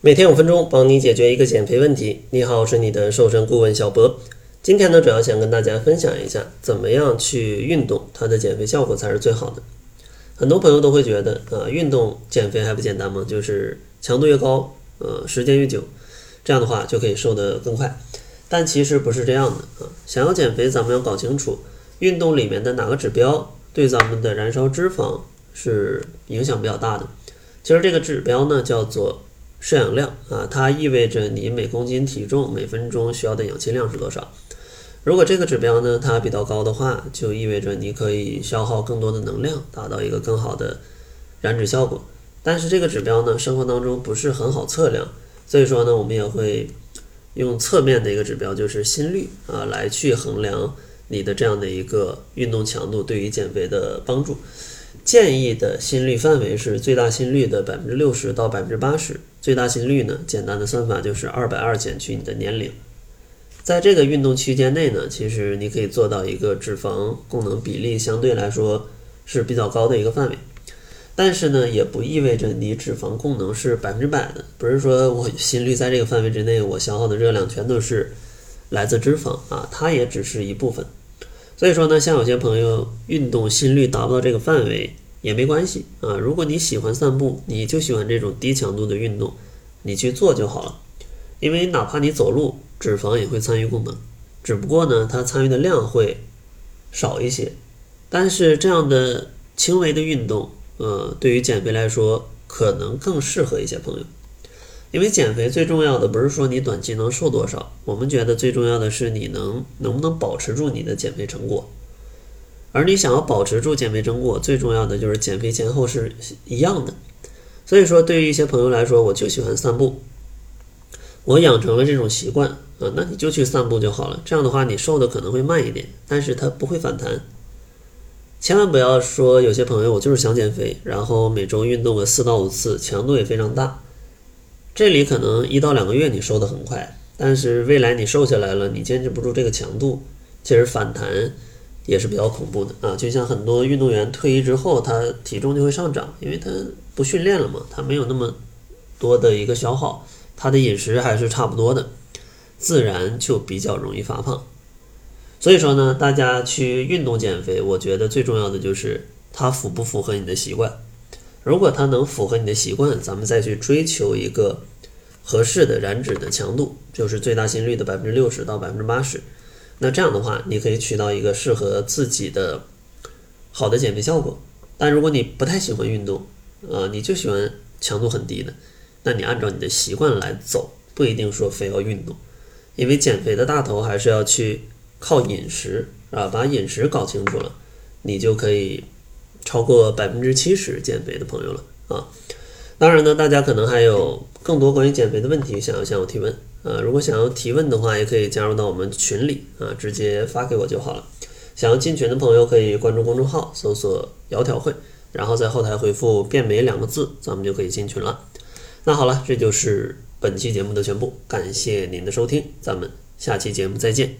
每天五分钟，帮你解决一个减肥问题。你好，我是你的瘦身顾问小博。今天呢，主要想跟大家分享一下，怎么样去运动，它的减肥效果才是最好的。很多朋友都会觉得，啊，运动减肥还不简单吗？就是强度越高，呃，时间越久，这样的话就可以瘦得更快。但其实不是这样的啊。想要减肥，咱们要搞清楚运动里面的哪个指标对咱们的燃烧脂肪是影响比较大的。其实这个指标呢，叫做摄氧量啊，它意味着你每公斤体重每分钟需要的氧气量是多少。如果这个指标呢它比较高的话，就意味着你可以消耗更多的能量，达到一个更好的燃脂效果。但是这个指标呢，生活当中不是很好测量，所以说呢，我们也会用侧面的一个指标，就是心率啊，来去衡量你的这样的一个运动强度对于减肥的帮助。建议的心率范围是最大心率的百分之六十到百分之八十。最大心率呢，简单的算法就是二百二减去你的年龄。在这个运动区间内呢，其实你可以做到一个脂肪供能比例相对来说是比较高的一个范围。但是呢，也不意味着你脂肪供能是百分之百的。不是说我心率在这个范围之内，我消耗的热量全都是来自脂肪啊，它也只是一部分。所以说呢，像有些朋友运动心率达不到这个范围也没关系啊。如果你喜欢散步，你就喜欢这种低强度的运动，你去做就好了。因为哪怕你走路，脂肪也会参与供能，只不过呢，它参与的量会少一些。但是这样的轻微的运动，呃，对于减肥来说，可能更适合一些朋友。因为减肥最重要的不是说你短期能瘦多少，我们觉得最重要的是你能能不能保持住你的减肥成果。而你想要保持住减肥成果，最重要的就是减肥前后是一样的。所以说，对于一些朋友来说，我就喜欢散步，我养成了这种习惯啊，那你就去散步就好了。这样的话，你瘦的可能会慢一点，但是它不会反弹。千万不要说有些朋友我就是想减肥，然后每周运动个四到五次，强度也非常大。这里可能一到两个月你瘦得很快，但是未来你瘦下来了，你坚持不住这个强度，其实反弹也是比较恐怖的啊！就像很多运动员退役之后，他体重就会上涨，因为他不训练了嘛，他没有那么多的一个消耗，他的饮食还是差不多的，自然就比较容易发胖。所以说呢，大家去运动减肥，我觉得最重要的就是它符不符合你的习惯。如果它能符合你的习惯，咱们再去追求一个合适的燃脂的强度，就是最大心率的百分之六十到百分之八十。那这样的话，你可以取到一个适合自己的好的减肥效果。但如果你不太喜欢运动，啊，你就喜欢强度很低的，那你按照你的习惯来走，不一定说非要运动，因为减肥的大头还是要去靠饮食啊，把饮食搞清楚了，你就可以。超过百分之七十减肥的朋友了啊！当然呢，大家可能还有更多关于减肥的问题想要向我提问啊。如果想要提问的话，也可以加入到我们群里啊，直接发给我就好了。想要进群的朋友可以关注公众号，搜索“窈窕会”，然后在后台回复“变美”两个字，咱们就可以进群了。那好了，这就是本期节目的全部，感谢您的收听，咱们下期节目再见。